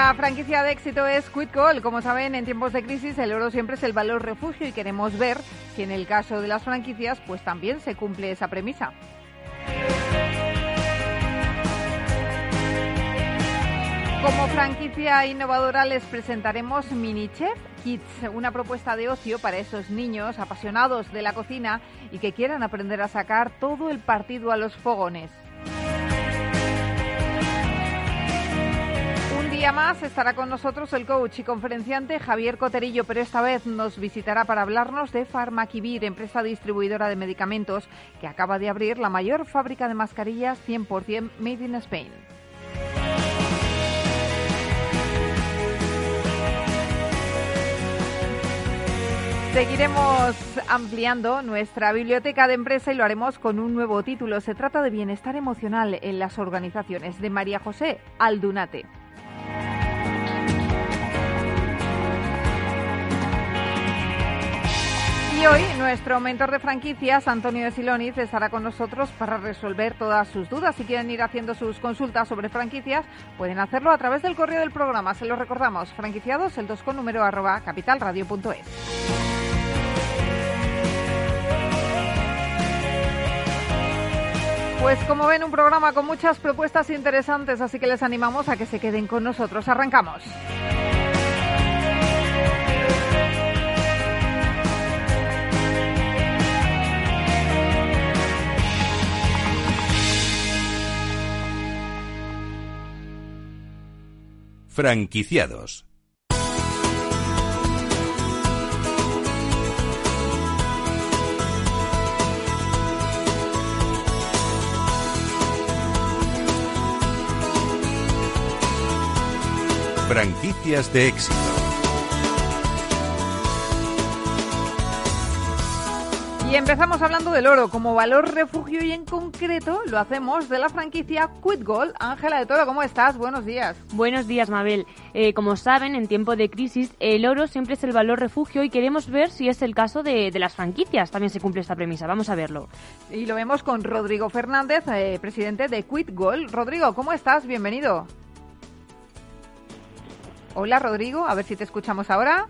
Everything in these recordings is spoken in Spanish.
Nuestra franquicia de éxito es Quitcall. Como saben, en tiempos de crisis el oro siempre es el valor refugio y queremos ver si en el caso de las franquicias pues también se cumple esa premisa. Como franquicia innovadora les presentaremos Mini Chef Kids, una propuesta de ocio para esos niños apasionados de la cocina y que quieran aprender a sacar todo el partido a los fogones. Día más estará con nosotros el coach y conferenciante Javier Coterillo, pero esta vez nos visitará para hablarnos de Farmaquivir, empresa distribuidora de medicamentos que acaba de abrir la mayor fábrica de mascarillas 100% made in Spain. Seguiremos ampliando nuestra biblioteca de empresa y lo haremos con un nuevo título. Se trata de bienestar emocional en las organizaciones de María José Aldunate. Y hoy nuestro mentor de franquicias, Antonio de Siloniz, estará con nosotros para resolver todas sus dudas. Si quieren ir haciendo sus consultas sobre franquicias, pueden hacerlo a través del correo del programa. Se lo recordamos, franquiciados, el 2 con número capitalradio.es. Pues como ven, un programa con muchas propuestas interesantes, así que les animamos a que se queden con nosotros. Arrancamos. Franquiciados. Franquicias de éxito. Y empezamos hablando del oro como valor refugio y en concreto lo hacemos de la franquicia Quitgold. Ángela de Toro, ¿cómo estás? Buenos días. Buenos días, Mabel. Eh, como saben, en tiempo de crisis el oro siempre es el valor refugio y queremos ver si es el caso de, de las franquicias. También se cumple esta premisa. Vamos a verlo. Y lo vemos con Rodrigo Fernández, eh, presidente de Quitgold. Rodrigo, ¿cómo estás? Bienvenido. Hola, Rodrigo. A ver si te escuchamos ahora.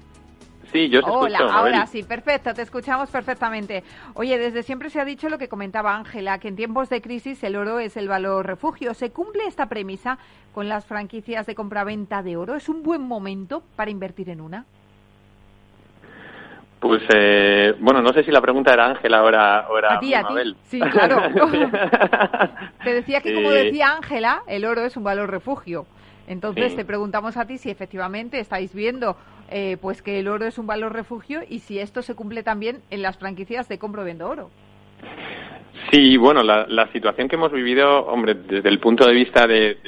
Sí, yo te Hola, escucho, ahora sí, perfecto, te escuchamos perfectamente. Oye, desde siempre se ha dicho lo que comentaba Ángela, que en tiempos de crisis el oro es el valor refugio. ¿Se cumple esta premisa con las franquicias de compraventa de oro? ¿Es un buen momento para invertir en una? Pues, eh, bueno, no sé si la pregunta era Ángela ahora, ahora A ti, a ti. Mabel. Sí, claro. Te decía que, como decía Ángela, el oro es un valor refugio. Entonces Sí. te preguntamos a ti si efectivamente estáis viendo eh, pues que el oro es un valor refugio y si esto se cumple también en las franquicias de compro vendo oro. Sí, bueno, la, la, situación que hemos vivido, hombre, desde el punto de vista de,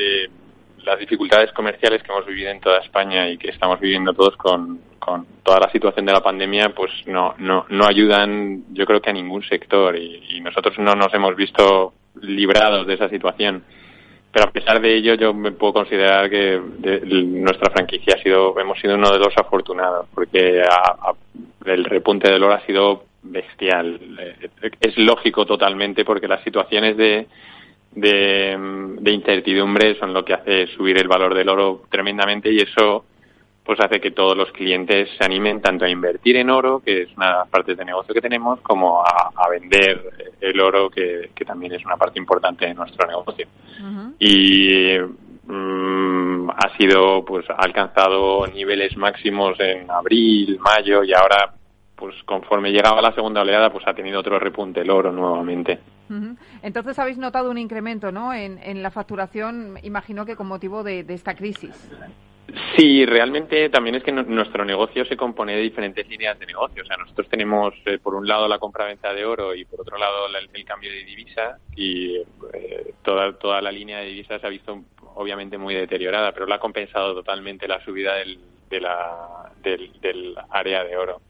las dificultades comerciales que hemos vivido en toda España y que estamos viviendo todos con, con toda la situación de la pandemia, pues no, no, no ayudan, yo creo que a ningún sector y nosotros no nos hemos visto librados de esa situación. Pero a pesar de ello, yo me puedo considerar que de, nuestra franquicia ha sido, hemos sido uno de los afortunados, porque a, el repunte del oro ha sido bestial. Es lógico totalmente porque las situaciones de, de, incertidumbre son lo que hace subir el valor del oro tremendamente y eso pues hace que todos los clientes se animen tanto a invertir en oro, que es una parte de negocio que tenemos, como a, a vender el oro, que, que, también es una parte importante de nuestro negocio. Uh -huh. Y mmm, ha sido, pues, ha alcanzado niveles máximos en abril, mayo y ahora pues conforme llegaba la segunda oleada, pues ha tenido otro repunte el oro nuevamente. Uh -huh. Entonces habéis notado un incremento, ¿no? En, en la facturación, imagino que con motivo de, de, esta crisis. Sí, realmente también es que nuestro negocio se compone de diferentes líneas de negocio. O sea, nosotros tenemos eh, por un lado la compra-venta de oro y por otro lado la, el cambio de divisa y eh, toda, toda la línea de divisa se ha visto obviamente muy deteriorada, pero la ha compensado totalmente la subida del, de la, del, del área de oro.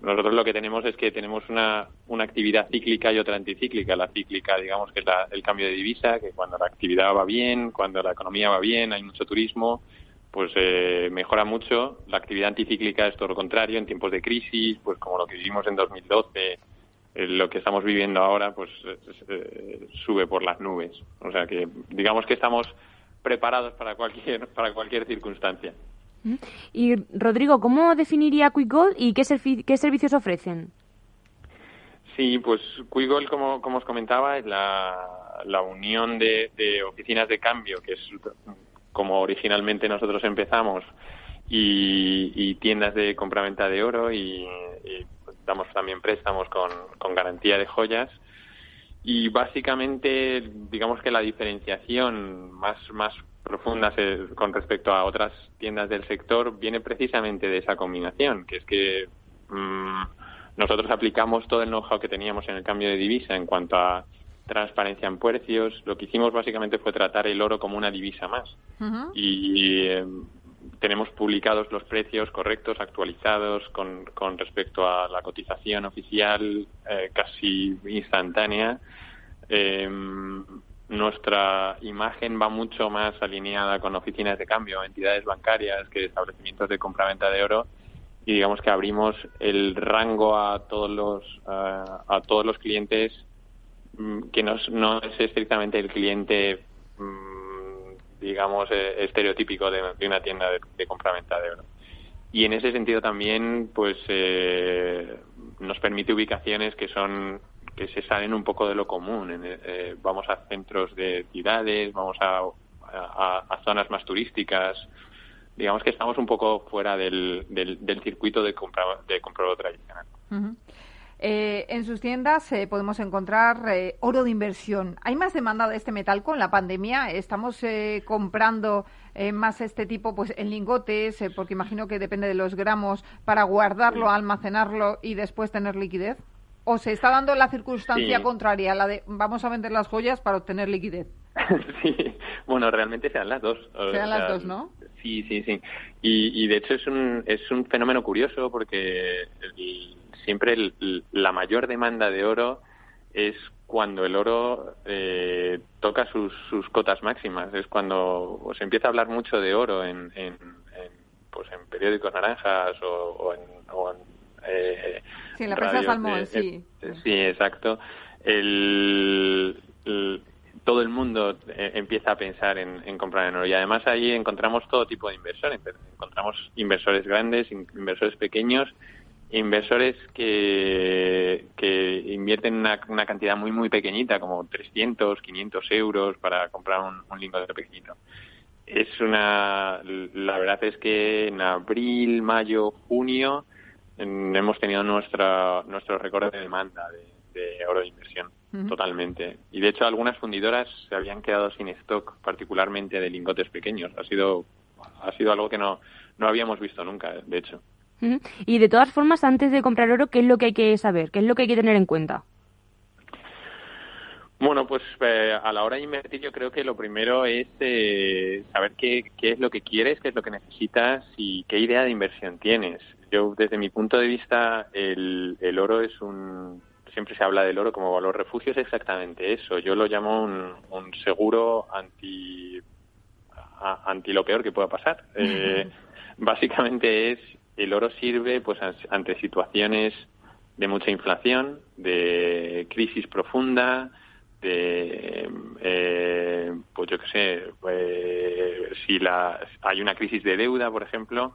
Nosotros lo que tenemos es que tenemos una, una actividad cíclica y otra anticíclica. La cíclica, digamos, que es la, el cambio de divisa, que cuando la actividad va bien, cuando la economía va bien, hay mucho turismo, pues eh, mejora mucho. La actividad anticíclica es todo lo contrario, en tiempos de crisis, pues como lo que vivimos en 2012, eh, lo que estamos viviendo ahora, pues eh, sube por las nubes. O sea que digamos que estamos preparados para cualquier, para cualquier circunstancia. Y Rodrigo, ¿cómo definiría QuickGold y qué, servi qué servicios ofrecen? Sí, pues QuickGold, como, como os comentaba, es la, la unión de, de, oficinas de cambio, que es como originalmente nosotros empezamos, y, tiendas de compraventa de oro y, damos también préstamos con, con garantía de joyas. Y básicamente, digamos que la diferenciación más, más profundas con respecto a otras tiendas del sector viene precisamente de esa combinación, que es que mmm, nosotros aplicamos todo el know-how que teníamos en el cambio de divisa en cuanto a transparencia en precios. Lo que hicimos básicamente fue tratar el oro como una divisa más. Uh -huh. Y eh, tenemos publicados los precios correctos, actualizados con, con respecto a la cotización oficial eh, casi instantánea. Eh, nuestra imagen va mucho más alineada con oficinas de cambio, entidades bancarias, que establecimientos de compraventa de oro y digamos que abrimos el rango a todos los uh, a todos los clientes que no, es estrictamente el cliente um, digamos eh, estereotípico de, una tienda de, de compraventa de oro y en ese sentido también pues eh, nos permite ubicaciones que son que se salen un poco de lo común. Eh, vamos a centros de ciudades, vamos a, zonas más turísticas. Digamos que estamos un poco fuera del, del, del circuito de compra, de comprador tradicional. Uh. Eh, en sus tiendas eh, podemos encontrar eh, oro de inversión. ¿Hay más demanda de este metal con la pandemia? ¿Estamos eh, comprando más este tipo pues en lingotes? porque imagino que depende de los gramos para guardarlo, almacenarlo y después tener liquidez. ¿O se está dando la circunstancia sí. contraria, la de vamos a vender las joyas para obtener liquidez? sí, bueno, realmente sean las dos. Sean las dos, ¿no? Sí, sí, sí. Y, y de hecho es un, es un fenómeno curioso porque el, siempre el, la mayor demanda de oro es cuando el oro eh, toca sus, sus cotas máximas. Es cuando se pues, empieza a hablar mucho de oro en, en, en pues en periódicos naranjas o, o en, o en eh, sí, la prensa salmón, sí. Eh, sí, exacto. El, el, todo el mundo eh, empieza a pensar en, en, comprar en oro y además ahí encontramos todo tipo de inversores. Encontramos inversores grandes, inversores pequeños, inversores que, que invierten una, una cantidad muy, muy pequeñita, como 300, 500 euros para comprar un, un lingote pequeñito. Es una, la verdad es que en abril, mayo, junio, hemos tenido nuestra, nuestro récord de demanda de, de oro de inversión, uh -huh. totalmente. Y de hecho algunas fundidoras se habían quedado sin stock, particularmente de lingotes pequeños. Ha sido, ha sido algo que no, no habíamos visto nunca, de hecho. Y de todas formas, antes de comprar oro, ¿qué es lo que hay que saber? ¿Qué es lo que hay que tener en cuenta? Bueno, pues eh, a la hora de invertir yo creo que lo primero es eh, saber qué, qué es lo que quieres, qué es lo que necesitas y qué idea de inversión tienes. Yo, desde mi punto de vista, el, el oro es un... Siempre se habla del oro como valor refugio, es exactamente eso. Yo lo llamo un, un seguro anti, a, anti lo peor que pueda pasar. Eh, básicamente es, el oro sirve pues ante situaciones de mucha inflación, de crisis profunda, de, eh, pues yo qué sé, pues, si la, hay una crisis de deuda, por ejemplo,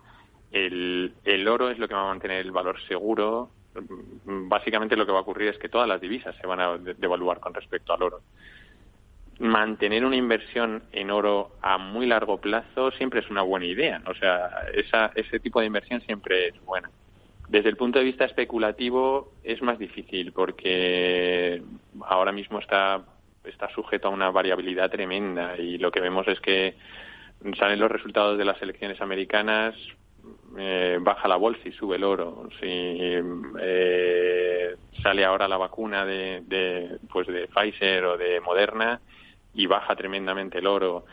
el, el oro es lo que va a mantener el valor seguro. Básicamente lo que va a ocurrir es que todas las divisas se van a devaluar con respecto al oro. Mantener una inversión en oro a muy largo plazo siempre es una buena idea. O sea, esa, ese tipo de inversión siempre es buena. Desde el punto de vista especulativo es más difícil porque ahora mismo está, está sujeto a una variabilidad tremenda y lo que vemos es que salen los resultados de las elecciones americanas, eh, baja la bolsa y sube el oro. Si eh, sale ahora la vacuna de, de, pues de Pfizer o de Moderna y baja tremendamente el oro.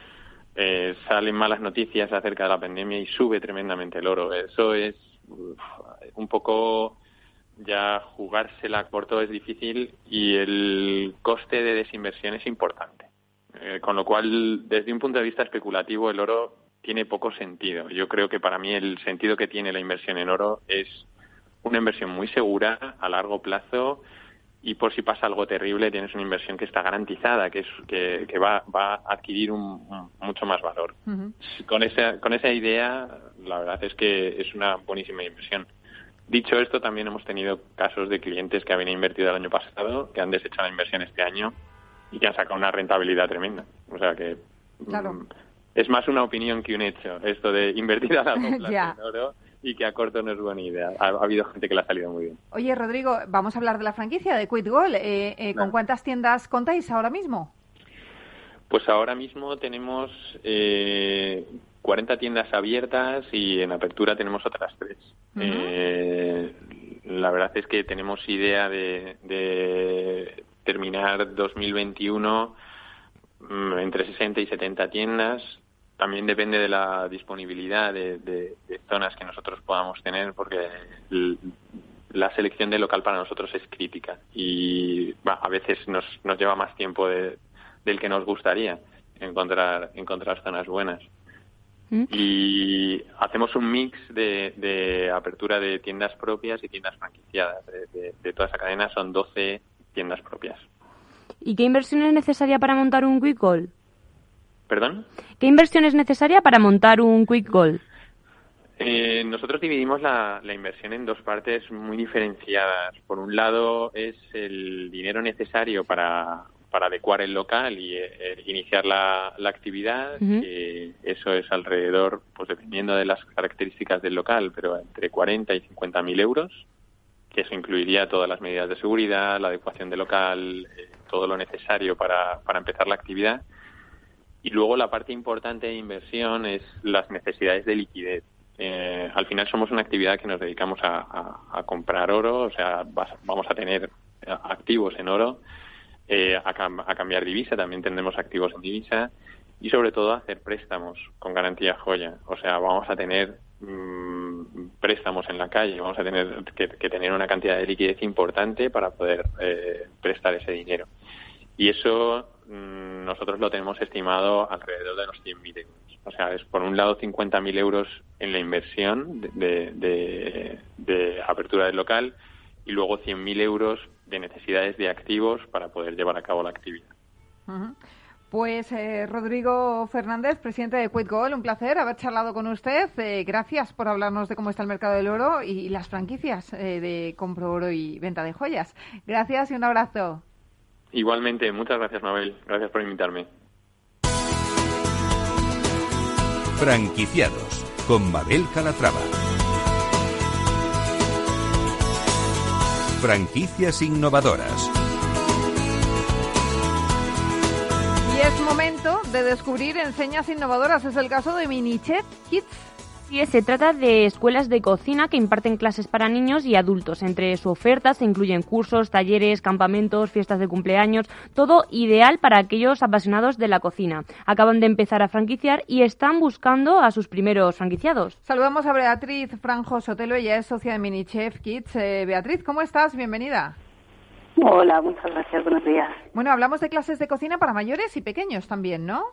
Eh, salen malas noticias acerca de la pandemia y sube tremendamente el oro. Eso es un poco ya jugársela por todo es difícil y el coste de desinversión es importante. Eh, con lo cual, desde un punto de vista especulativo, el oro tiene poco sentido. Yo creo que para mí el sentido que tiene la inversión en oro es una inversión muy segura, a largo plazo, y por si pasa algo terrible tienes una inversión que está garantizada, que es que, que va, va, a adquirir un, mucho más valor. Con esa con esa idea, la verdad es que es una buenísima inversión. Dicho esto, también hemos tenido casos de clientes que habían invertido el año pasado, que han deshecho la inversión este año y que han sacado una rentabilidad tremenda. O sea que mm, es más una opinión que un hecho, esto de invertir a largo plazo en oro y que a corto no es buena idea. Ha, habido gente que le ha salido muy bien. Oye, Rodrigo, vamos a hablar de la franquicia de Quit Goal. Eh, eh, ¿Con cuántas tiendas contáis ahora mismo? Pues ahora mismo tenemos eh, 40 tiendas abiertas y en apertura tenemos otras tres. eh, la verdad es que tenemos idea de, de terminar 2021 mm, entre 60 y 70 tiendas también depende de la disponibilidad de, de, de zonas que nosotros podamos tener, porque el, la selección de local para nosotros es crítica y bah, a veces nos, nos lleva más tiempo de, del que nos gustaría encontrar, encontrar zonas buenas. ¿Mm? Y hacemos un mix de, de, apertura de tiendas propias y tiendas franquiciadas. De, de, toda esa cadena son 12 tiendas propias. ¿Y qué inversión es necesaria para montar un Quick? ¿Perdón? ¿Qué inversión es necesaria para montar un Quick Goal? Eh, nosotros dividimos la, la, inversión en dos partes muy diferenciadas. Por un lado es el dinero necesario para, para adecuar el local y eh, iniciar la, la actividad. Uh -huh. eso es alrededor, pues dependiendo de las características del local, pero entre 40 y 50 mil euros, que eso incluiría todas las medidas de seguridad, la adecuación del local, eh, todo lo necesario para, para empezar la actividad. Y luego la parte importante de inversión es las necesidades de liquidez. Eh, al final somos una actividad que nos dedicamos a, comprar oro, o sea, vamos a tener activos en oro, eh, a, cambiar divisa, también tendremos activos en divisa y sobre todo a hacer préstamos con garantía joya. O sea, vamos a tener mmm, préstamos en la calle, vamos a tener que, que, tener una cantidad de liquidez importante para poder eh, prestar ese dinero. Y eso mmm, nosotros lo tenemos estimado alrededor de los 100.000 euros. O sea, es por un lado 50.000 euros en la inversión de, apertura del local y luego 100.000 euros de necesidades de activos para poder llevar a cabo la actividad. Pues eh, Rodrigo Fernández, presidente de Quit Gold, un placer haber charlado con usted. Eh, gracias por hablarnos de cómo está el mercado del oro y las franquicias eh, de compro oro y venta de joyas. Gracias y un abrazo. Igualmente, muchas gracias Mabel. Gracias por invitarme. Franquiciados con Mabel Calatrava. Franquicias innovadoras. Y es momento de descubrir enseñas innovadoras. Es el caso de Minichef Kids. Sí, se trata de escuelas de cocina que imparten clases para niños y adultos. Entre su oferta se incluyen cursos, talleres, campamentos, fiestas de cumpleaños, todo ideal para aquellos apasionados de la cocina. Acaban de empezar a franquiciar y están buscando a sus primeros franquiciados. Saludamos a Beatriz Franjo Sotelo, ella es socia de Mini Chef Kids. Eh, Beatriz, ¿cómo estás? Bienvenida. Hola, muchas gracias, buenos días. Bueno, hablamos de clases de cocina para mayores y pequeños también, ¿no?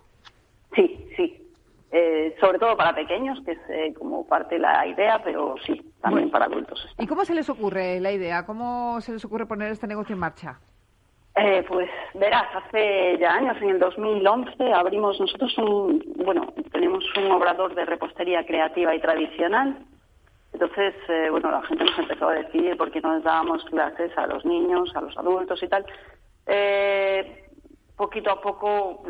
Sí, sí. Eh, sobre todo para pequeños, que es eh, como parte de la idea, pero sí, también para adultos. ¿Y cómo se les ocurre la idea? ¿Cómo se les ocurre poner este negocio en marcha? Eh, pues verás, hace ya años, en el 2011, abrimos nosotros un, bueno, tenemos un obrador de repostería creativa y tradicional. Entonces, eh, bueno, la gente nos empezó a decir por qué no les dábamos clases a los niños, a los adultos y tal. Eh, poquito a poco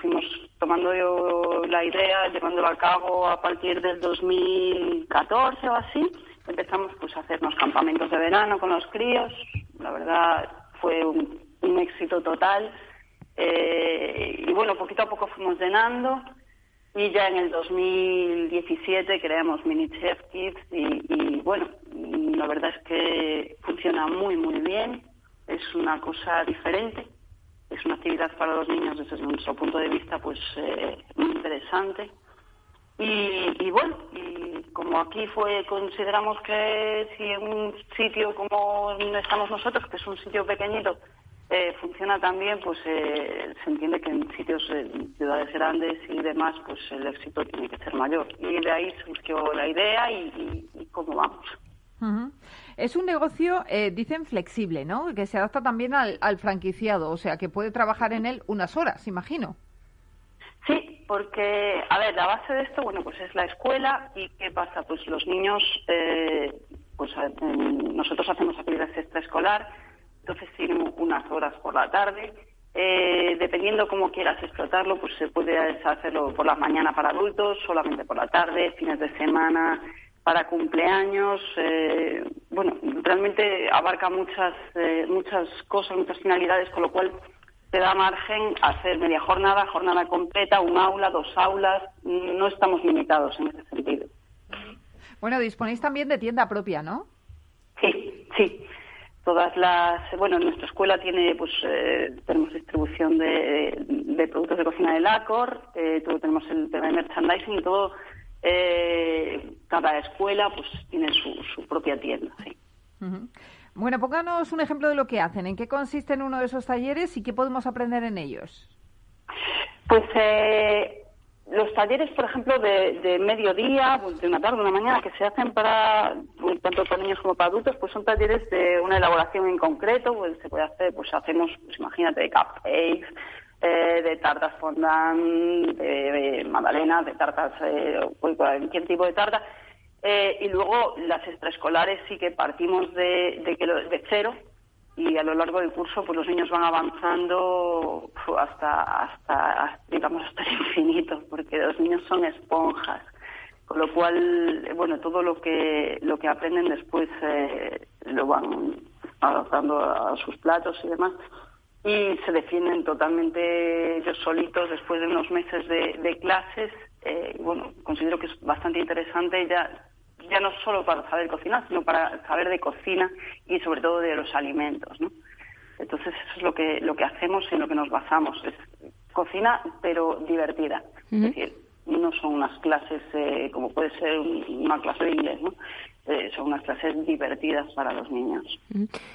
fuimos tomando yo la idea, llevándolo a cabo a partir del 2014 o así. Empezamos pues a hacernos campamentos de verano con los críos. La verdad fue un, éxito total. Eh, y bueno, poquito a poco fuimos llenando y ya en el 2017 creamos Mini Chef Kids y bueno, la verdad es que funciona muy muy bien. Es una cosa diferente es una actividad para los niños desde nuestro punto de vista pues eh, muy interesante. Y, bueno y como aquí fue consideramos que si en un sitio como estamos nosotros que es un sitio pequeñito eh, funciona también pues eh, se entiende que en sitios en ciudades grandes y demás pues el éxito tiene que ser mayor. Y de ahí surgió la idea y, cómo vamos es un negocio, eh, dicen, flexible, ¿no? Que se adapta también al, franquiciado, o sea, que puede trabajar en él unas horas, imagino. Sí, porque, a ver, la base de esto, bueno, pues es la escuela y ¿qué pasa? Pues los niños, eh, pues nosotros hacemos actividades extraescolar, entonces tienen unas horas por la tarde. Eh, dependiendo cómo quieras explotarlo, pues se puede hacerlo por la mañana para adultos, solamente por la tarde, fines de semana, para cumpleaños, eh, bueno, realmente abarca muchas, eh, muchas cosas, muchas finalidades, con lo cual te da margen a hacer media jornada, jornada completa, un aula, dos aulas, no estamos limitados en ese sentido. Bueno, disponéis también de tienda propia, ¿no? Sí, sí. Todas las, bueno, nuestra escuela tiene, pues, eh, tenemos distribución de, productos de cocina de Lacor, eh, tenemos el tema de merchandising y todo eh, cada escuela pues tiene su, propia tienda. Sí. Bueno, pónganos un ejemplo de lo que hacen. ¿En qué consiste uno de esos talleres y qué podemos aprender en ellos? Pues eh, los talleres, por ejemplo, de, mediodía, pues, de una tarde, una mañana, que se hacen para tanto para niños como para adultos, pues son talleres de una elaboración en concreto. Pues se puede hacer, pues hacemos, pues imagínate, cupcakes, eh, de tartas fondant, de, magdalenas, de tartas, eh, cualquier tipo de tarta. Eh, y luego las extraescolares sí que partimos de, de, de cero y a lo largo del curso pues los niños van avanzando hasta, hasta, digamos, hasta el infinito, porque los niños son esponjas con lo cual bueno todo lo que lo que aprenden después eh, lo van adaptando a sus platos y demás y se defienden totalmente ellos solitos después de unos meses de, clases. Eh, bueno, considero que es bastante interesante ya, ya no solo para saber cocinar, sino para saber de cocina y sobre todo de los alimentos, ¿no? Entonces eso es lo que, lo que hacemos y en lo que nos basamos. Es cocina, pero divertida. Es decir, no son unas clases eh, como puede ser una clase de inglés, ¿no? Eh, son unas clases divertidas para los niños.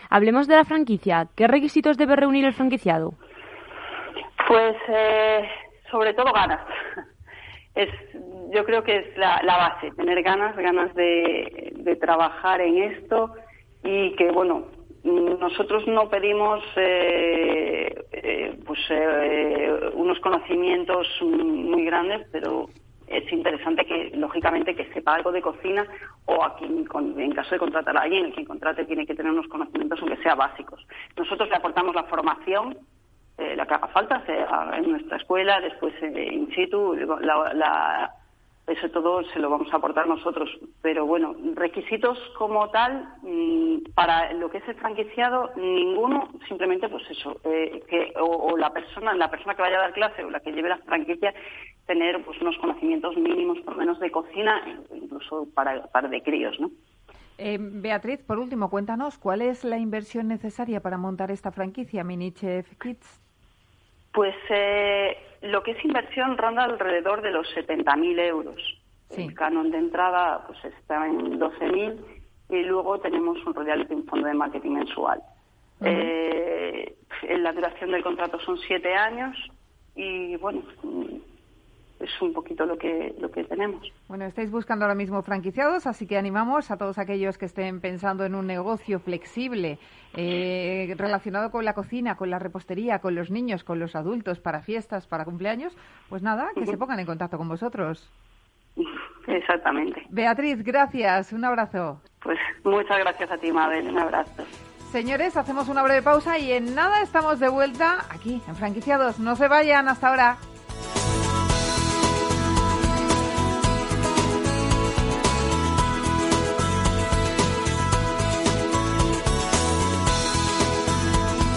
Hablemos de la franquicia. ¿Qué requisitos debe reunir el franquiciado? Pues eh, sobre todo ganas. Es, yo creo que es la, base, tener ganas, ganas de, trabajar en esto y que, bueno, nosotros no pedimos eh, pues unos conocimientos muy grandes, pero es interesante que, lógicamente, que sepa algo de cocina o a quien, en caso de contratar a alguien, quien contrate tiene que tener unos conocimientos, aunque sea básicos. Nosotros le aportamos la formación, eh, la que haga falta, sea en nuestra escuela, después eh, in situ, la, eso todo se lo vamos a aportar nosotros. Pero bueno, requisitos como tal, mm, para lo que es el franquiciado, ninguno, simplemente pues eso, eh, que o, la persona, la persona que vaya a dar clase o la que lleve la franquicia tener pues unos conocimientos mínimos por lo menos de cocina incluso para, para de críos, ¿no? Eh, Beatriz, por último, cuéntanos, ¿cuál es la inversión necesaria para montar esta franquicia Minichef Kids? Pues eh, lo que es inversión ronda alrededor de los 70.000 euros. El canon de entrada pues está en 12.000 y luego tenemos un royalty, un fondo de marketing mensual. eh, la duración del contrato son siete años y bueno, es un poquito lo que, lo que tenemos. Bueno, estáis buscando ahora mismo franquiciados, así que animamos a todos aquellos que estén pensando en un negocio flexible eh, relacionado con la cocina, con la repostería, con los niños, con los adultos, para fiestas, para cumpleaños, pues nada, que se pongan en contacto con vosotros. Exactamente. Beatriz, gracias. Un abrazo. Pues muchas gracias a ti, Mabel. Un abrazo. Señores, hacemos una breve pausa y en nada estamos de vuelta aquí en Franquiciados. No se vayan hasta ahora.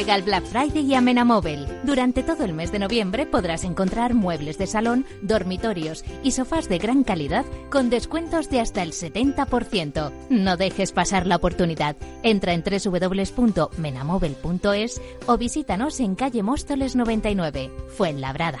Llega Black Friday y a Menamóvil. Durante todo el mes de noviembre podrás encontrar muebles de salón, dormitorios y sofás de gran calidad con descuentos de hasta el 70%. No dejes pasar la oportunidad. Entra en www.menamóvil.es o visítanos en calle Móstoles 99, Fuenlabrada.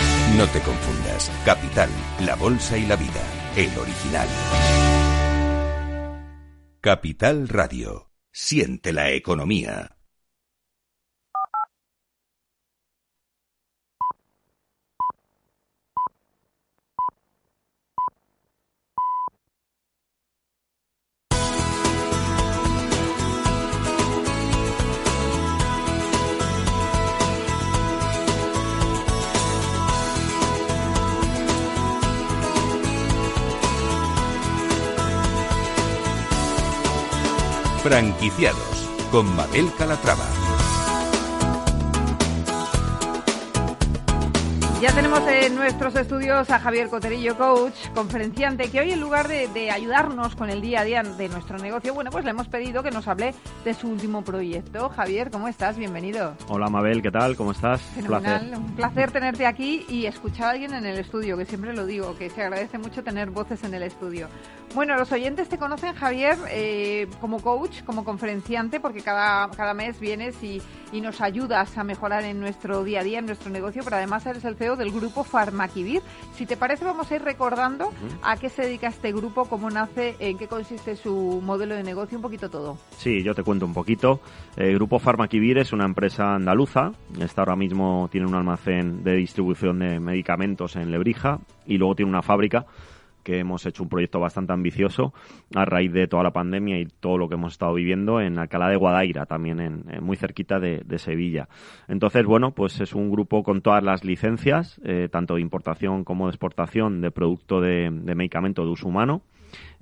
No te confundas. Capital, la bolsa y la vida. El original. Capital Radio. Siente la economía. Franquiciados con Mabel Calatrava. Ya tenemos en nuestros estudios a Javier Coterillo, coach, conferenciante, que hoy en lugar de, ayudarnos con el día a día de nuestro negocio, bueno, pues le hemos pedido que nos hable de su último proyecto. Javier, ¿cómo estás? Bienvenido. Hola Mabel, ¿qué tal? ¿Cómo estás? Fenomenal. Un placer tenerte aquí y escuchar a alguien en el estudio, que siempre lo digo, que se agradece mucho tener voces en el estudio. Bueno, los oyentes te conocen, Javier, eh, como coach, como conferenciante, porque cada, cada mes vienes y, y nos ayudas a mejorar en nuestro día a día, en nuestro negocio, pero además eres el CEO del grupo Farmaquivir. Si te parece, vamos a ir recordando a qué se dedica este grupo, cómo nace, en qué consiste su modelo de negocio, un poquito todo. Sí, yo te cuento un poquito. El grupo Farmaquivir es una empresa andaluza. Está ahora mismo tiene un almacén de distribución de medicamentos en Lebrija y luego tiene una fábrica que hemos hecho un proyecto bastante ambicioso a raíz de toda la pandemia y todo lo que hemos estado viviendo en Alcalá de Guadaira, también en, muy cerquita de, Sevilla. Entonces, bueno, pues es un grupo con todas las licencias, eh, tanto de importación como de exportación de producto de, medicamento de uso humano.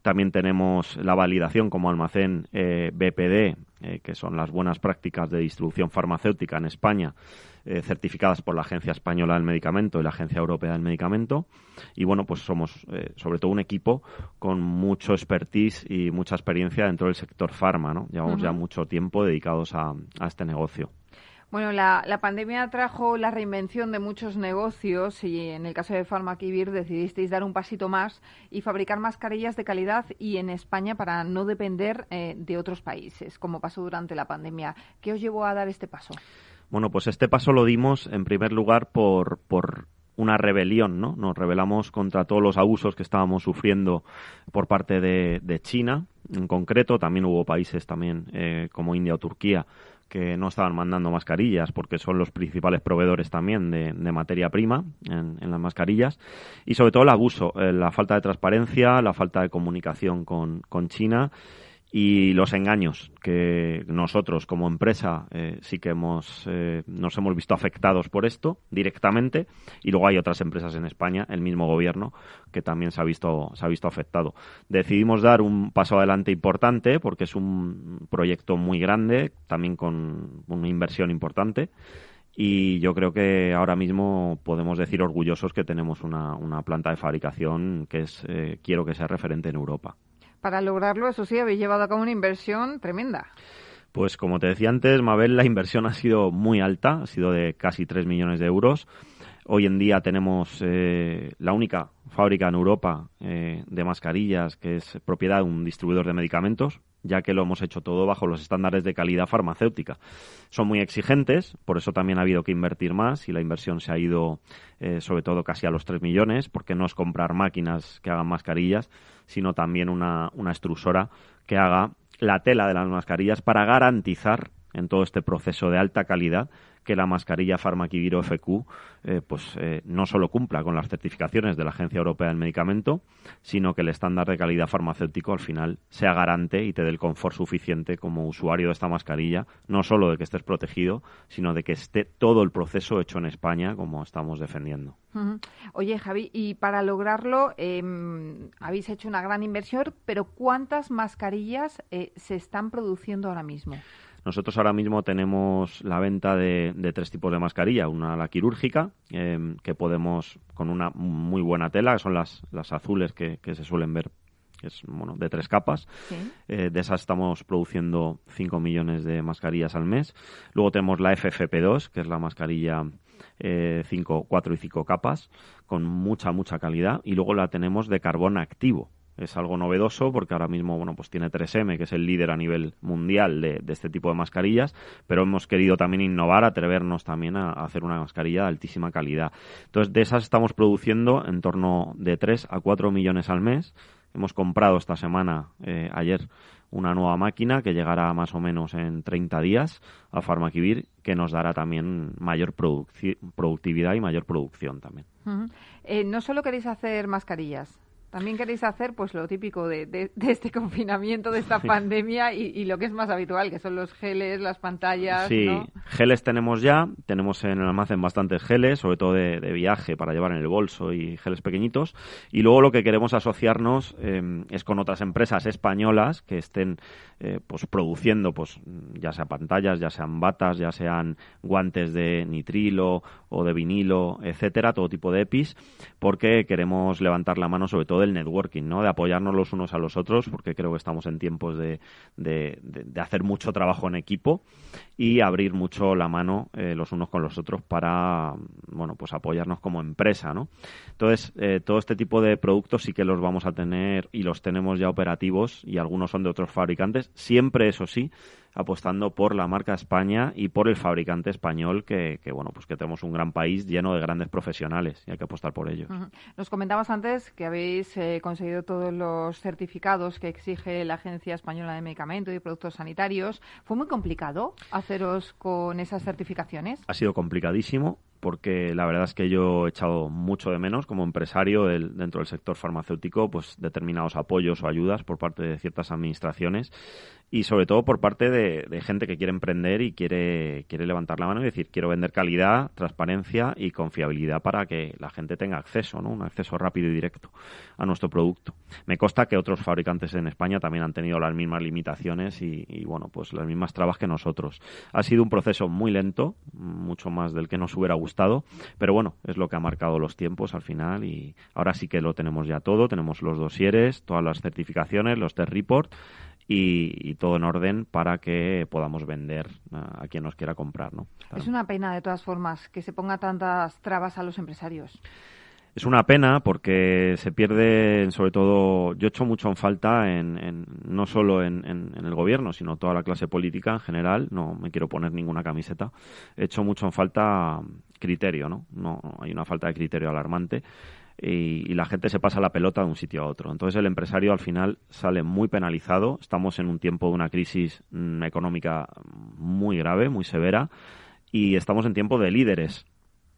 También tenemos la validación como almacén eh, BPD, eh, que son las buenas prácticas de distribución farmacéutica en España, eh, certificadas por la Agencia Española del Medicamento y la Agencia Europea del Medicamento. Y bueno, pues somos eh, sobre todo un equipo con mucho expertise y mucha experiencia dentro del sector farma, ¿no? Llevamos ya mucho tiempo dedicados a, este negocio. Bueno, la, pandemia trajo la reinvención de muchos negocios y en el caso de Farmaquivir decidisteis dar un pasito más y fabricar mascarillas de calidad y en España para no depender eh, de otros países, como pasó durante la pandemia. ¿Qué os llevó a dar este paso? Bueno, pues este paso lo dimos en primer lugar por, por una rebelión, ¿no? Nos rebelamos contra todos los abusos que estábamos sufriendo por parte de, China, en concreto. También hubo países también eh, como India o Turquía que no estaban mandando mascarillas porque son los principales proveedores también de, materia prima en, las mascarillas y sobre todo el abuso, eh, la falta de transparencia, la falta de comunicación con, con China y los engaños que nosotros como empresa eh, sí que hemos eh, nos hemos visto afectados por esto directamente. Y luego hay otras empresas en España el mismo gobierno que también se ha visto se ha visto afectado. Decidimos dar un paso adelante importante porque es un proyecto muy grande también con una inversión importante. Y yo creo que ahora mismo podemos decir orgullosos que tenemos una, una planta de fabricación que es eh, quiero que sea referente en Europa para lograrlo, eso sí, habéis llevado a cabo una inversión tremenda. Pues como te decía antes, Mabel, la inversión ha sido muy alta, ha sido de casi 3 millones de euros. Hoy en día tenemos eh, la única fábrica en Europa eh, de mascarillas que es propiedad de un distribuidor de medicamentos, ya que lo hemos hecho todo bajo los estándares de calidad farmacéutica. Son muy exigentes, por eso también ha habido que invertir más y la inversión se ha ido eh, sobre todo casi a los 3 millones, porque no es comprar máquinas que hagan mascarillas, sino también una, una extrusora que haga la tela de las mascarillas para garantizar en todo este proceso de alta calidad que la mascarilla Farmaquiviro FQ eh, pues eh, no solo cumpla con las certificaciones de la Agencia Europea del Medicamento, sino que el estándar de calidad farmacéutico al final sea garante y te dé el confort suficiente como usuario de esta mascarilla, no solo de que estés protegido, sino de que esté todo el proceso hecho en España como estamos defendiendo. Oye, Javi, y para lograrlo em, habéis hecho una gran inversión, pero ¿cuántas mascarillas eh, se están produciendo ahora mismo? Nosotros ahora mismo tenemos la venta de, tres tipos de mascarilla. Una la quirúrgica, em, que podemos con una muy buena tela, que son las, las azules que, que se suelen ver que es bueno, de tres capas. Eh, de esas estamos produciendo 5 millones de mascarillas al mes. Luego tenemos la FFP2, que es la mascarilla eh, 4 y 5 capas, con mucha, mucha calidad. Y luego la tenemos de carbón activo, es algo novedoso porque ahora mismo bueno pues tiene 3M que es el líder a nivel mundial de, este tipo de mascarillas pero hemos querido también innovar atrevernos también a, hacer una mascarilla de altísima calidad. Entonces de esas estamos produciendo en torno de 3 a 4 millones al mes. Hemos comprado esta semana eh, ayer una nueva máquina que llegará más o menos en 30 días a Farmaquivir que nos dará también mayor productividad y mayor producción también. Eh, no solo queréis hacer mascarillas, También queréis hacer pues lo típico de, de, este confinamiento, de esta pandemia y, lo que es más habitual, que son los geles, las pantallas. Sí, geles tenemos ya, tenemos en el almacén bastantes geles, sobre todo de, viaje para llevar en el bolso y geles pequeñitos. Y luego lo que queremos asociarnos em, es con otras empresas españolas que estén eh, pues produciendo, pues ya sea pantallas, ya sean batas, ya sean guantes de nitrilo o de vinilo, etcétera, todo tipo de EPIs, porque queremos levantar la mano sobre todo del networking, ¿no? De apoyarnos los unos a los otros, porque creo que estamos en tiempos de, de, hacer mucho trabajo en equipo y abrir mucho la mano eh, los unos con los otros para, bueno, pues apoyarnos como empresa, ¿no? Entonces, eh, todo este tipo de productos sí que los vamos a tener y los tenemos ya operativos y algunos son de otros fabricantes, siempre eso sí, apostando por la marca España y por el fabricante español, que, bueno, pues que tenemos un gran país lleno de grandes profesionales y hay que apostar por ellos. Nos comentabas antes que habéis eh, conseguido todos los certificados que exige la Agencia Española de Medicamentos y Productos Sanitarios. ¿Fue muy complicado haceros con esas certificaciones? Ha sido complicadísimo porque la verdad es que yo he echado mucho de menos como empresario dentro del sector farmacéutico, pues determinados apoyos o ayudas por parte de ciertas administraciones y sobre todo por parte de, gente que quiere emprender y quiere, quiere levantar la mano y decir quiero vender calidad, transparencia y confiabilidad para que la gente tenga acceso, ¿no? un acceso rápido y directo a nuestro producto. Me consta que otros fabricantes en España también han tenido las mismas limitaciones y, y bueno, pues las mismas trabas que nosotros. Ha sido un proceso muy lento, mucho más del que nos hubiera gustado, pero bueno, es lo que ha marcado los tiempos al final y ahora sí que lo tenemos ya todo, tenemos los dosieres, todas las certificaciones, los test report y, todo en orden para que podamos vender a, quien nos quiera comprar. ¿no? Es una pena, de todas formas, que se ponga tantas trabas a los empresarios. Es una pena porque se pierde, sobre todo, yo echo mucho en falta, en, no solo en, el gobierno, sino toda la clase política en general. No me quiero poner ninguna camiseta. He hecho mucho en falta criterio, ¿no? No hay una falta de criterio alarmante y, la gente se pasa la pelota de un sitio a otro. Entonces el empresario al final sale muy penalizado. Estamos en un tiempo de una crisis mm, económica muy grave, muy severa, y estamos en tiempo de líderes.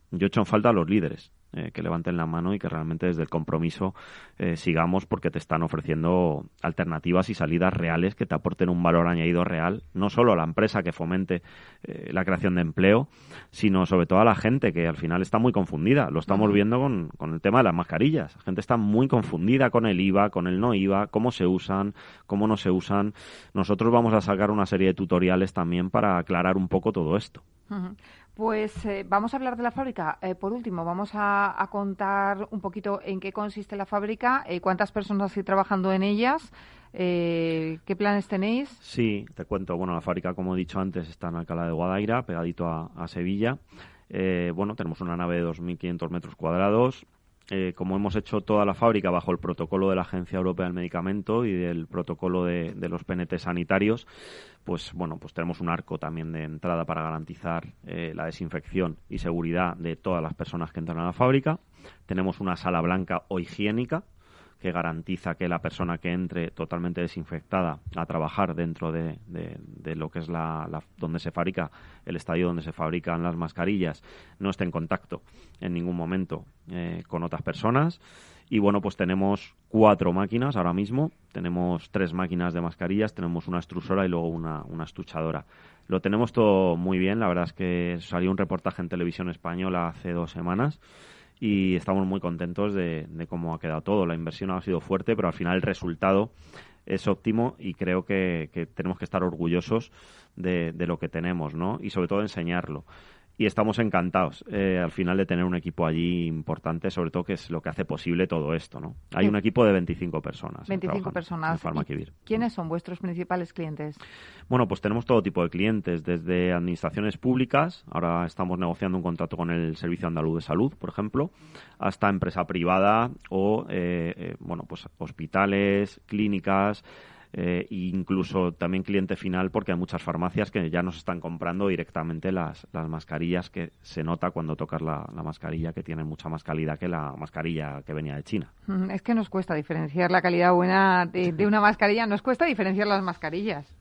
Yo he hecho en falta a los líderes. Eh, que levanten la mano y que realmente desde el compromiso eh, sigamos porque te están ofreciendo alternativas y salidas reales que te aporten un valor añadido real, no solo a la empresa que fomente eh, la creación de empleo, sino sobre todo a la gente que al final está muy confundida. Lo estamos viendo con, con el tema de las mascarillas. La gente está muy confundida con el IVA, con el no IVA, cómo se usan, cómo no se usan. Nosotros vamos a sacar una serie de tutoriales también para aclarar un poco todo esto. Pues eh, vamos a hablar de la fábrica. Eh, por último, vamos a, contar un poquito en qué consiste la fábrica, eh, cuántas personas hay trabajando en ellas, qué planes tenéis. Sí, te cuento. Bueno, la fábrica, como he dicho antes, está en Alcalá de Guadaira, pegadito a, a Sevilla. bueno, tenemos una nave de 2.500 metros cuadrados. Eh, como hemos hecho toda la fábrica bajo el protocolo de la Agencia Europea del Medicamento y del protocolo de, los PNT sanitarios, pues bueno, pues tenemos un arco también de entrada para garantizar eh, la desinfección y seguridad de todas las personas que entran a la fábrica. Tenemos una sala blanca o higiénica que garantiza que la persona que entre totalmente desinfectada a trabajar dentro de, lo que es la, donde se fabrica el estadio donde se fabrican las mascarillas no esté en contacto en ningún momento eh, con otras personas. Y bueno pues tenemos cuatro máquinas ahora mismo. Tenemos tres máquinas de mascarillas tenemos una extrusora y luego una, una estuchadora. Lo tenemos todo muy bien. La verdad es que salió un reportaje en televisión española hace dos semanas y estamos muy contentos de, cómo ha quedado todo. La inversión ha sido fuerte, pero al final el resultado es óptimo y creo que, tenemos que estar orgullosos de, de, lo que tenemos, ¿no? Y sobre todo enseñarlo y estamos encantados eh, al final de tener un equipo allí importante, sobre todo que es lo que hace posible todo esto, ¿no? Hay un equipo de 25 personas. 25 personas. ¿Quiénes son vuestros principales clientes? Bueno, pues tenemos todo tipo de clientes, desde administraciones públicas, ahora estamos negociando un contrato con el Servicio Andaluz de Salud, por ejemplo, hasta empresa privada o, eh, eh, bueno, pues hospitales, clínicas, eh, incluso también cliente final porque hay muchas farmacias que ya nos están comprando directamente las, las mascarillas que se nota cuando tocas la, mascarilla que tiene mucha más calidad que la mascarilla que venía de China. Mm, es que nos cuesta diferenciar la calidad buena de, de una mascarilla, nos cuesta diferenciar las mascarillas.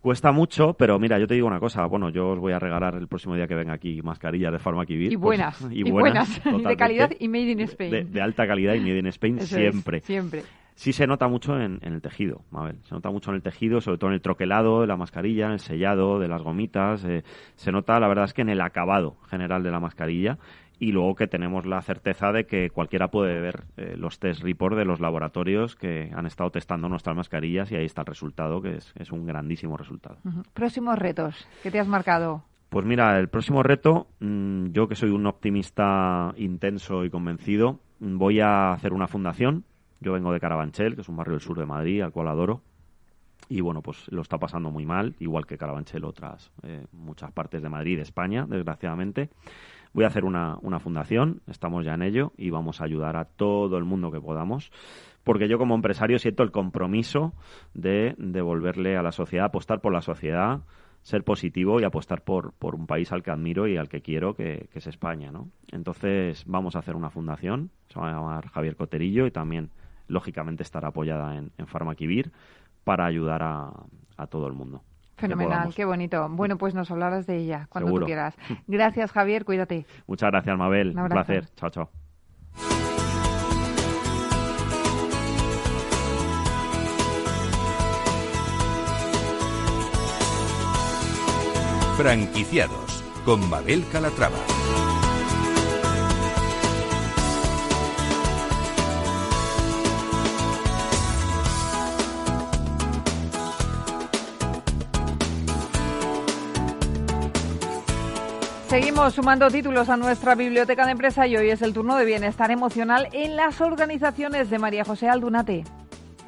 Cuesta mucho, pero mira, yo te digo una cosa. Bueno, yo os voy a regalar el próximo día que venga aquí mascarillas de Pharmaquivir. Y pues, buenas. y, buenas. de calidad y made in Spain. De, alta calidad y made in Spain siempre. siempre. Sí se nota mucho en, el tejido, Mabel. Se nota mucho en el tejido, sobre todo en el troquelado de la mascarilla, en el sellado de las gomitas. Eh, se nota, la verdad es que en el acabado general de la mascarilla y luego que tenemos la certeza de que cualquiera puede ver eh, los test report de los laboratorios que han estado testando nuestras mascarillas y ahí está el resultado, que es, un grandísimo resultado. Próximos retos ¿qué te has marcado. Pues mira, el próximo reto, mm, yo que soy un optimista intenso y convencido, mm, voy a hacer una fundación. Yo vengo de Carabanchel, que es un barrio del sur de Madrid, al cual adoro. Y bueno, pues lo está pasando muy mal, igual que Carabanchel, otras eh, muchas partes de Madrid de España, desgraciadamente. Voy a hacer una, una fundación, estamos ya en ello y vamos a ayudar a todo el mundo que podamos porque yo como empresario siento el compromiso de devolverle a la sociedad, apostar por la sociedad, ser positivo y apostar por, por un país al que admiro y al que quiero, que, es España, ¿no? Entonces vamos a hacer una fundación, se va a llamar Javier Coterillo y también, lógicamente, estará apoyada en, en Farmaquivir para ayudar a, a todo el mundo. Fenomenal, qué bonito. Bueno, pues nos hablarás de ella cuando tú quieras. Gracias, Javier, cuídate. Muchas gracias, Mabel. Un, placer. Chao, chao. Franquiciados con Mabel Calatrava. Seguimos sumando títulos a nuestra biblioteca de empresa y hoy es el turno de bienestar emocional en las organizaciones de María José Aldunate.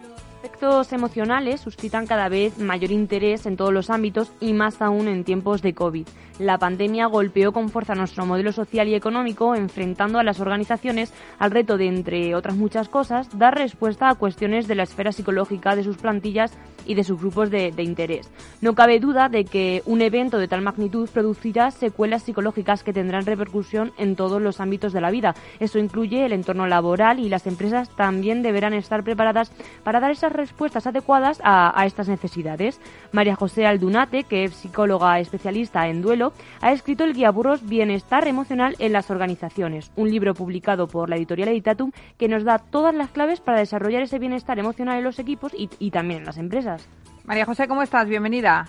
Los aspectos emocionales suscitan cada vez mayor interés en todos los ámbitos y más aún en tiempos de COVID. La pandemia golpeó con fuerza nuestro modelo social y económico, enfrentando a las organizaciones al reto de, entre otras muchas cosas, dar respuesta a cuestiones de la esfera psicológica de sus plantillas y de sus grupos de, interés. No cabe duda de que un evento de tal magnitud producirá secuelas psicológicas que tendrán repercusión en todos los ámbitos de la vida. Eso incluye el entorno laboral y las empresas también deberán estar preparadas para dar esas respuestas adecuadas a, a estas necesidades. María José Aldunate, que es psicóloga especialista en duelo, ha escrito el guía Burros Bienestar Emocional en las Organizaciones, un libro publicado por la editorial Editatum que nos da todas las claves para desarrollar ese bienestar emocional en los equipos y, y también en las empresas. María José, ¿cómo estás? Bienvenida.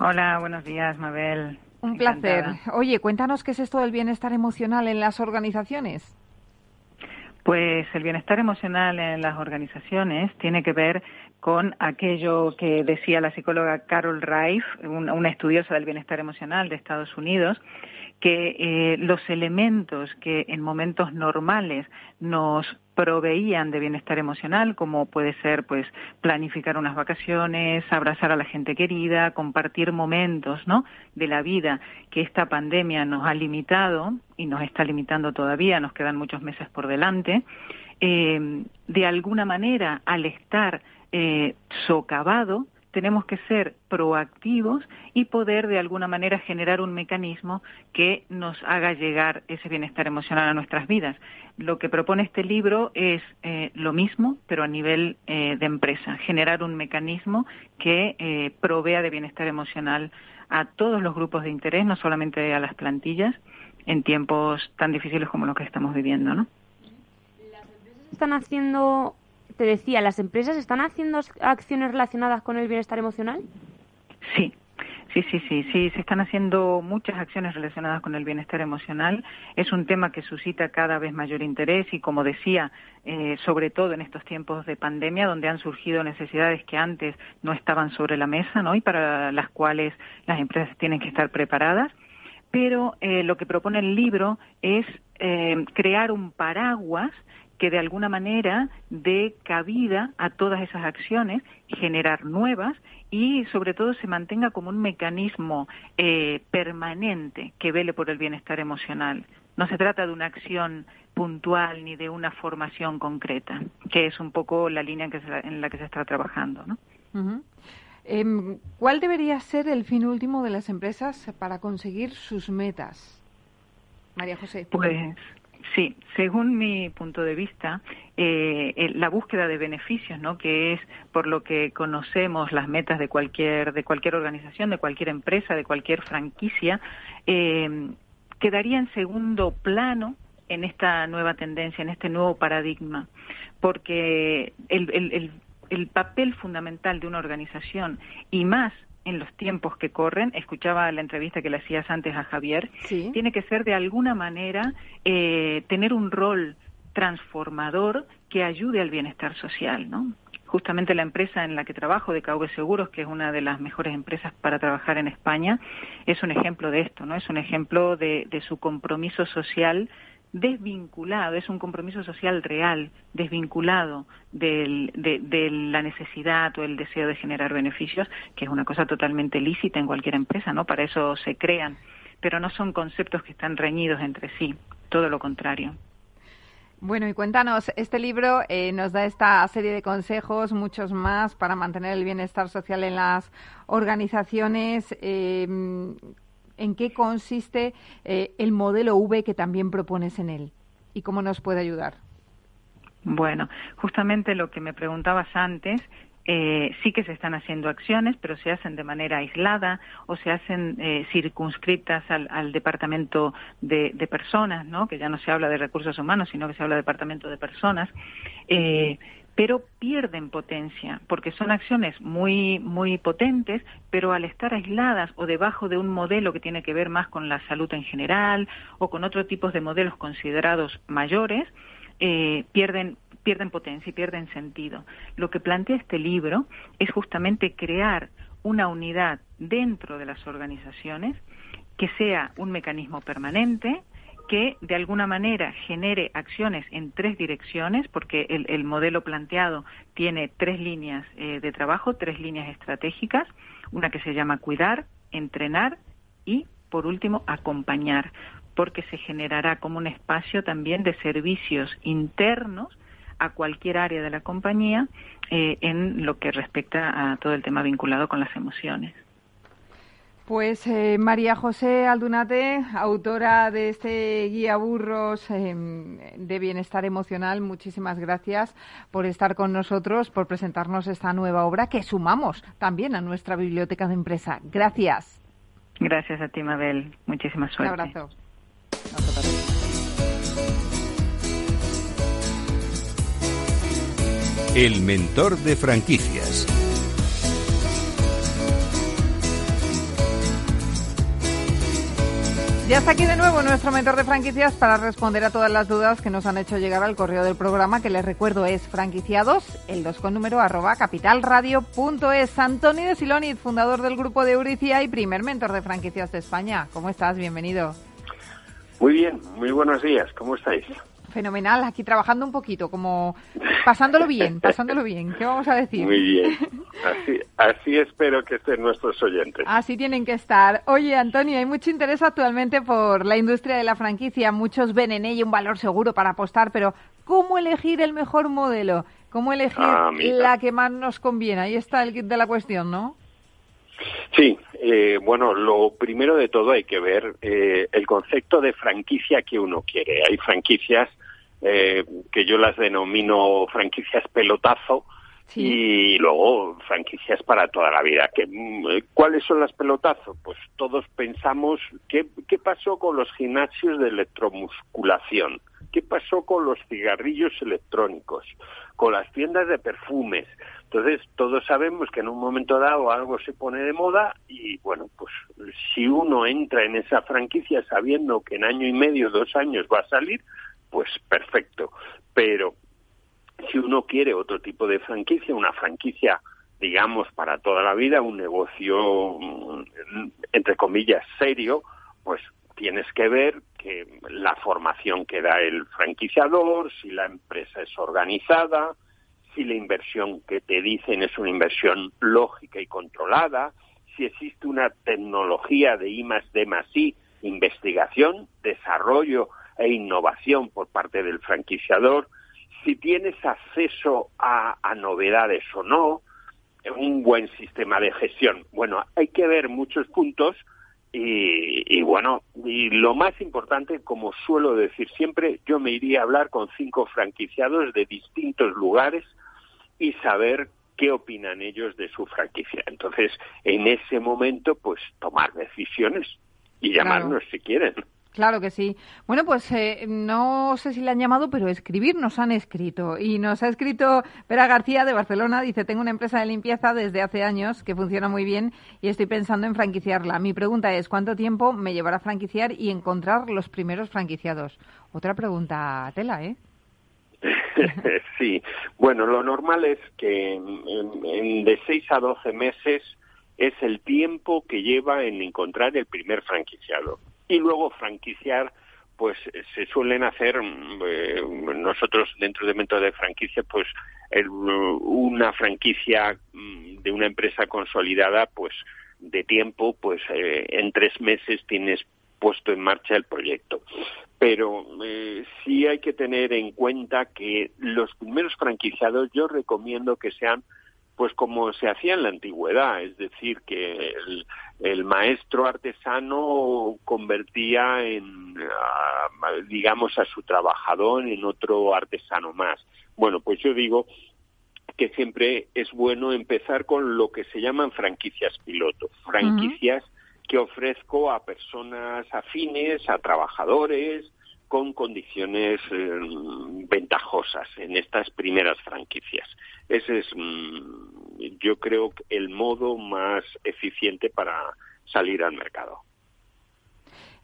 Hola, buenos días, Mabel. Un placer. Oye, cuéntanos qué es esto del bienestar emocional en las organizaciones. Pues el bienestar emocional en las organizaciones tiene que ver con aquello que decía la psicóloga Carol Reif, una estudiosa del bienestar emocional de Estados Unidos, que eh, los elementos que en momentos normales nos proveían de bienestar emocional, como puede ser pues planificar unas vacaciones, abrazar a la gente querida, compartir momentos, ¿no? de la vida que esta pandemia nos ha limitado y nos está limitando todavía, nos quedan muchos meses por delante. Eh, de alguna manera, al estar eh, socavado, tenemos que ser proactivos y poder de alguna manera generar un mecanismo que nos haga llegar ese bienestar emocional a nuestras vidas. Lo que propone este libro es eh, lo mismo, pero a nivel eh, de empresa, generar un mecanismo que eh, provea de bienestar emocional a todos los grupos de interés, no solamente a las plantillas, en tiempos tan difíciles como los que estamos viviendo, ¿no? Las empresas están haciendo te decía, ¿las empresas están haciendo acciones relacionadas con el bienestar emocional? Sí, Sí, sí, sí, sí, se están haciendo muchas acciones relacionadas con el bienestar emocional. Es un tema que suscita cada vez mayor interés y, como decía, eh, sobre todo en estos tiempos de pandemia, donde han surgido necesidades que antes no estaban sobre la mesa, ¿no? Y para las cuales las empresas tienen que estar preparadas. Pero eh, lo que propone el libro es eh, crear un paraguas que de alguna manera dé cabida a todas esas acciones, generar nuevas y sobre todo se mantenga como un mecanismo eh, permanente que vele por el bienestar emocional. No se trata de una acción puntual ni de una formación concreta, que es un poco la línea en, la que se está trabajando. ¿no? Em, ¿Cuál debería ser el fin último de las empresas para conseguir sus metas? María José. Pues Sí, según mi punto de vista, eh, la búsqueda de beneficios, ¿no? que es por lo que conocemos las metas de cualquier de cualquier organización, de cualquier empresa, de cualquier franquicia, eh, quedaría en segundo plano en esta nueva tendencia, en este nuevo paradigma, porque el, el, el papel fundamental de una organización y más en los tiempos que corren, escuchaba la entrevista que le hacías antes a Javier, tiene que ser de alguna manera eh, tener un rol transformador que ayude al bienestar social, ¿no? Justamente la empresa en la que trabajo, de KV Seguros, que es una de las mejores empresas para trabajar en España, es un ejemplo de esto, ¿no? Es un ejemplo de, de su compromiso social desvinculado, es un compromiso social real, desvinculado de, la necesidad o el deseo de generar beneficios, que es una cosa totalmente lícita en cualquier empresa, ¿no? Para eso se crean, pero no son conceptos que están reñidos entre sí, todo lo contrario. Bueno, y cuéntanos, este libro eh, nos da esta serie de consejos, muchos más, para mantener el bienestar social en las organizaciones. Eh, en qué consiste eh, el modelo V que también propones en él y cómo nos puede ayudar. Bueno, justamente lo que me preguntabas antes, eh, sí que se están haciendo acciones, pero se hacen de manera aislada o se hacen eh, circunscritas al, departamento de, de, personas, ¿no? Que ya no se habla de recursos humanos, sino que se habla de departamento de personas. Eh, pero pierden potencia porque son acciones muy muy potentes, pero al estar aisladas o debajo de un modelo que tiene que ver más con la salud en general o con otros tipos de modelos considerados mayores, eh, pierden pierden potencia y pierden sentido. Lo que plantea este libro es justamente crear una unidad dentro de las organizaciones que sea un mecanismo permanente, que de alguna manera genere acciones en tres direcciones, porque el, modelo planteado tiene tres líneas eh, de trabajo, tres líneas estratégicas, una que se llama cuidar, entrenar y, por último, acompañar, porque se generará como un espacio también de servicios internos a cualquier área de la compañía eh, en lo que respecta a todo el tema vinculado con las emociones. Pues eh, María José Aldunate, autora de este guía burros em, de bienestar emocional, muchísimas gracias por estar con nosotros, por presentarnos esta nueva obra que sumamos también a nuestra biblioteca de empresa. Gracias. Gracias a ti, Mabel. Muchísimas suerte. Un abrazo. El mentor de franquicias. Ya está aquí de nuevo nuestro mentor de franquicias para responder a todas las dudas que nos han hecho llegar al correo del programa, que les recuerdo es franquiciados, el 2 con número arroba capitalradio.es. Antonio de Silonit, fundador del grupo de Euricia y primer mentor de franquicias de España. ¿Cómo estás? Bienvenido. Muy bien, muy buenos días. ¿Cómo estáis? Fenomenal, aquí trabajando un poquito, como pasándolo bien, pasándolo bien. ¿Qué vamos a decir? Muy bien. Así, así espero que estén nuestros oyentes. Así tienen que estar. Oye, Antonio, hay mucho interés actualmente por la industria de la franquicia. Muchos ven en ella un valor seguro para apostar, pero ¿cómo elegir el mejor modelo? ¿Cómo elegir ah, la que más nos conviene? Ahí está el kit de la cuestión, ¿no? Sí, eh, bueno, lo primero de todo hay que ver eh, el concepto de franquicia que uno quiere. Hay franquicias eh, que yo las denomino franquicias pelotazo y luego franquicias para toda la vida. ¿Qué, mm, ¿Cuáles son las pelotazos? Pues todos pensamos, ¿qué, ¿qué pasó con los gimnasios de electromusculación? ¿Qué pasó con los cigarrillos electrónicos? Con las tiendas de perfumes. Entonces, todos sabemos que en un momento dado algo se pone de moda y, bueno, pues si uno entra en esa franquicia sabiendo que en año y medio, dos años va a salir, pues perfecto. Pero si uno quiere otro tipo de franquicia, una franquicia, digamos, para toda la vida, un negocio, mm, entre comillas, serio, pues tienes que ver que la formación que da el franquiciador, si la empresa es organizada, si la inversión que te dicen es una inversión lógica y controlada, si existe una tecnología de I más D más I, investigación, desarrollo e innovación por parte del franquiciador, si tienes acceso a, novedades o no, un buen sistema de gestión. Bueno, hay que ver muchos puntos Y, bueno, y lo más importante, como suelo decir siempre, yo me iría a hablar con cinco franquiciados de distintos lugares y saber qué opinan ellos de su franquicia. Entonces, en ese momento, pues tomar decisiones y llamarnos si quieren. Claro que sí. Bueno, pues eh, no sé si le han llamado, pero escribir nos han escrito. Y nos ha escrito Pera García de Barcelona. Dice, tengo una empresa de limpieza desde hace años que funciona muy bien y estoy pensando en franquiciarla. Mi pregunta es, ¿cuánto tiempo me llevará franquiciar y encontrar los primeros franquiciados? Otra pregunta, Tela, ¿eh? sí. Bueno, lo normal es que de 6 a 12 meses es el tiempo que lleva en encontrar el primer franquiciado y luego franquiciar pues se suelen hacer eh, nosotros dentro de método de franquicia pues una franquicia mm, de una empresa consolidada pues de tiempo pues eh, en tres meses tienes puesto en marcha el proyecto. Pero eh, sí hay que tener en cuenta que los primeros franquiciados yo recomiendo que sean pues como se hacía en la antigüedad, es decir, que el, maestro artesano convertía en, digamos, a su trabajador en otro artesano más. Bueno, pues yo digo que siempre es bueno empezar con lo que se llaman franquicias piloto, franquicias que ofrezco a personas afines, a trabajadores, con condiciones eh, ventajosas en estas primeras franquicias. Ese es, mm, yo creo, el modo más eficiente para salir al mercado.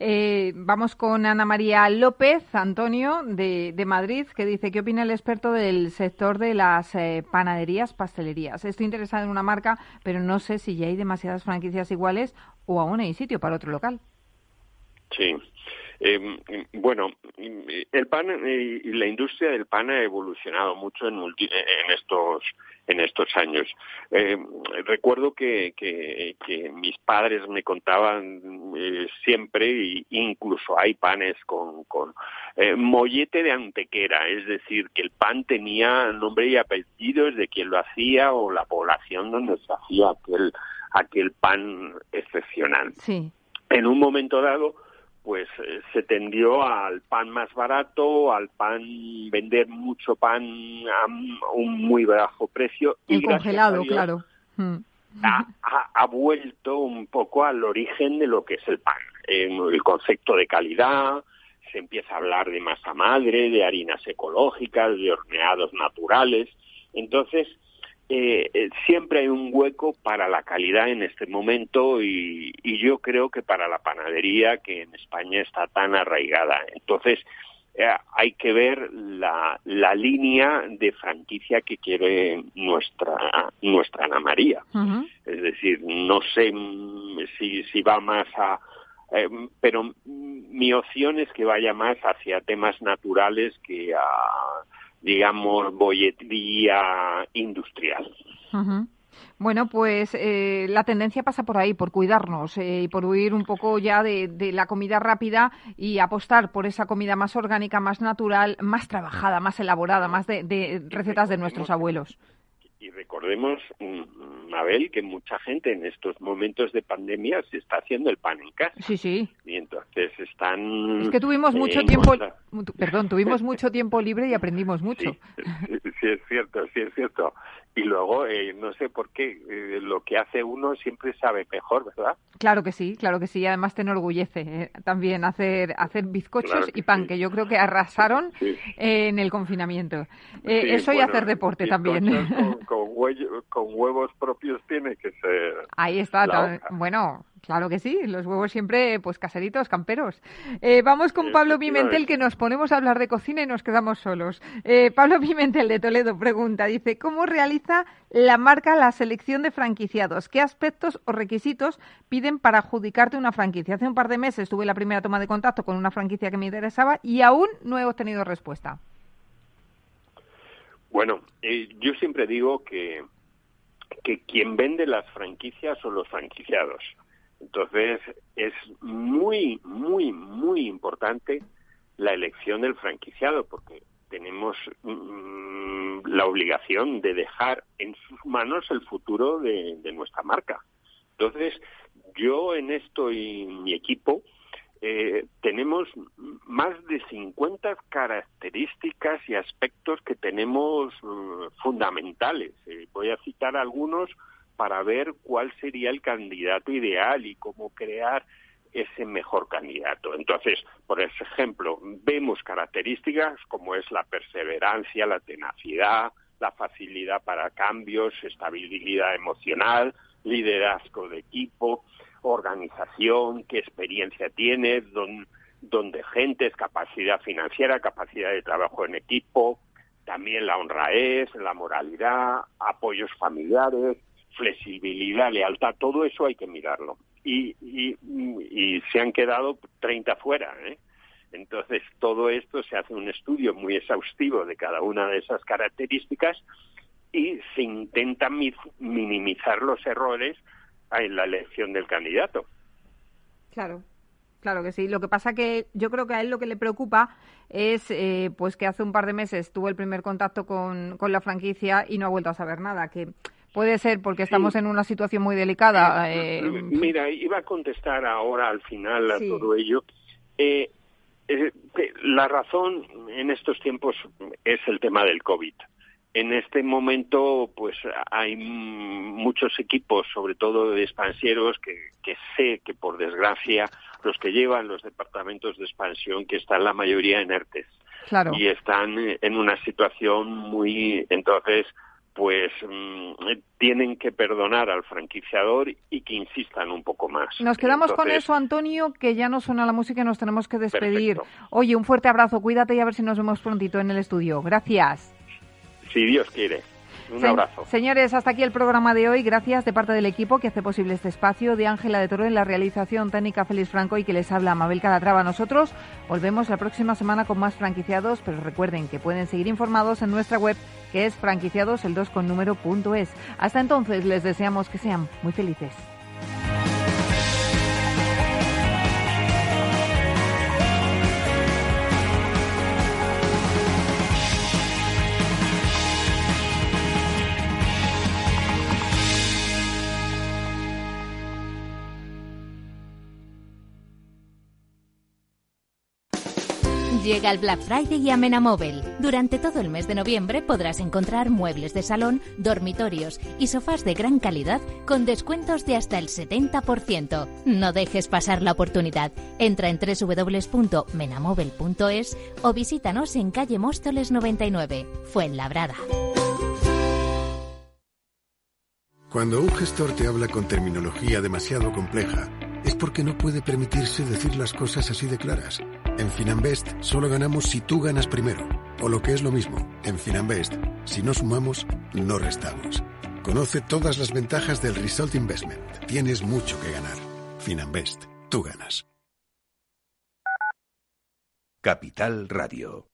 Eh, vamos con Ana María López, Antonio, de, Madrid, que dice, ¿qué opina el experto del sector de las eh, panaderías, pastelerías? Estoy interesada en una marca, pero no sé si ya hay demasiadas franquicias iguales o aún hay sitio para otro local. Sí, eh, bueno, el pan y la industria del pan ha evolucionado mucho en, en estos en estos años. Eh, recuerdo que, que, mis padres me contaban eh, siempre, y incluso hay panes con, con eh, mollete de antequera, es decir, que el pan tenía nombre y apellidos de quien lo hacía o la población donde se hacía aquel, aquel pan excepcional. Sí. En un momento dado, pues eh, se tendió al pan más barato, al pan vender mucho pan a un muy bajo precio. y congelado, claro. Hmm. Ha, vuelto un poco al origen de lo que es el pan, el concepto de calidad, se empieza a hablar de masa madre, de harinas ecológicas, de horneados naturales. Entonces, eh, eh, siempre hay un hueco para la calidad en este momento y, yo creo que para la panadería que en España está tan arraigada. Entonces, eh, hay que ver la, la, línea de franquicia que quiere nuestra nuestra Ana María. Es decir, no sé si, si va más a... Eh, pero mi opción es que vaya más hacia temas naturales que a digamos, bolletería industrial. Bueno, pues eh, la tendencia pasa por ahí, por cuidarnos eh, y por huir un poco ya de, la comida rápida y apostar por esa comida más orgánica, más natural, más trabajada, más elaborada, más de recetas de nuestros abuelos. Y recordemos, mm, Mabel, que mucha gente en estos momentos de pandemia se está haciendo el pan en casa. Sí, sí. Y entonces están... Es que tuvimos mucho tiempo, perdón, tuvimos mucho tiempo libre y aprendimos mucho. Sí, es cierto, sí es cierto. Y luego, eh, no sé por qué, eh, lo que hace uno siempre sabe mejor, ¿verdad? Claro que sí, claro que sí. Además te enorgullece eh, también hacer, hacer bizcochos y pan, que yo creo que arrasaron en el confinamiento. eso y hacer deporte también. con, huevos propios tiene que ser. Ahí está. Bueno, claro que sí. Los huevos siempre, pues caseritos, camperos. Eh, vamos con Pablo Pimentel, que nos ponemos a hablar de cocina y nos quedamos solos. Eh, Pablo Pimentel de Toledo pregunta, dice, ¿cómo realiza la marca la selección de franquiciados? ¿Qué aspectos o requisitos piden para adjudicarte una franquicia? Hace un par de meses tuve la primera toma de contacto con una franquicia que me interesaba y aún no he obtenido respuesta. Bueno, eh, yo siempre digo que, que quien vende las franquicias son los franquiciados. Entonces, es muy, muy, muy importante la elección del franquiciado, porque tenemos mm, la obligación de dejar en sus manos el futuro de, nuestra marca. Entonces, yo en esto y mi equipo eh, tenemos más de 50 características y aspectos que tenemos eh, fundamentales. Eh, voy a citar algunos para ver cuál sería el candidato ideal y cómo crear ese mejor candidato. Entonces, por ejemplo, vemos características como es la perseverancia, la tenacidad, la facilidad para cambios, estabilidad emocional, liderazgo de equipo, organización, qué experiencia tiene, dónde gente es capacidad financiera, capacidad de trabajo en equipo, también la honradez, la moralidad, apoyos familiares, flexibilidad, lealtad, todo eso hay que mirarlo. Y, y, se han quedado 30 fuera. ¿eh? Entonces, todo esto se hace un estudio muy exhaustivo de cada una de esas características y se intenta minimizar los errores en la elección del candidato. Claro. Claro que sí. Lo que pasa que yo creo que a él lo que le preocupa es eh, pues que hace un par de meses tuvo el primer contacto con, con la franquicia y no ha vuelto a saber nada. Que Puede ser porque estamos en una situación muy delicada. Eh, Mira, iba a contestar ahora al final a todo ello. Eh, eh, la razón en estos tiempos es el tema del COVID. En este momento, pues hay muchos equipos, sobre todo de expansieros, que, que sé que por desgracia los que llevan los departamentos de expansión, que están la mayoría en ERTES. Claro. Y están en una situación muy. Entonces, pues mm, tienen que perdonar al franquiciador y que insistan un poco más. Nos quedamos con eso, Antonio, que ya no suena la música y nos tenemos que despedir. Oye, un fuerte abrazo, cuídate y a ver si nos vemos prontito en el estudio. Gracias. Si Dios quiere. Un abrazo. Señores, hasta aquí el programa de hoy. Gracias de parte del equipo que hace posible este espacio, de Ángela de Toro en la realización técnica Félix Franco y que les habla Mabel Calatrava. Nosotros volvemos la próxima semana con más franquiciados, pero recuerden que pueden seguir informados en nuestra web que es franquiciados el 2 con número punto es. Hasta entonces les deseamos que sean muy felices. Llega el Black Friday y Amenamóvil. Durante todo el mes de noviembre podrás encontrar muebles de salón, dormitorios y sofás de gran calidad con descuentos de hasta el 70%. No dejes pasar la oportunidad. Entra en www.menamóvil.es o visítanos en calle Móstoles 99, Fuenlabrada. Cuando un gestor te habla con terminología demasiado compleja, es porque no puede permitirse decir las cosas así de claras. En Finanbest solo ganamos si tú ganas primero. O lo que es lo mismo, en Finanbest, si no sumamos, no restamos. Conoce todas las ventajas del Result Investment. Tienes mucho que ganar. Finanbest, tú ganas. Capital Radio.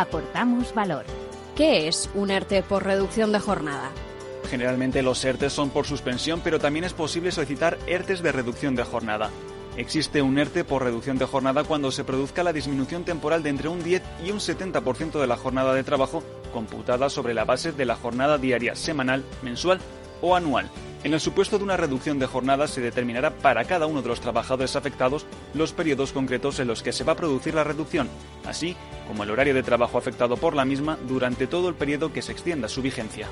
aportamos valor. ¿Qué es un ERTE por reducción de jornada? Generalmente los ERTES son por suspensión, pero también es posible solicitar ERTES de reducción de jornada. Existe un ERTE por reducción de jornada cuando se produzca la disminución temporal de entre un 10 y un 70% de la jornada de trabajo computada sobre la base de la jornada diaria, semanal, mensual o anual. En el supuesto de una reducción de jornada se determinará para cada uno de los trabajadores afectados los periodos concretos en los que se va a producir la reducción, así como el horario de trabajo afectado por la misma durante todo el periodo que se extienda su vigencia.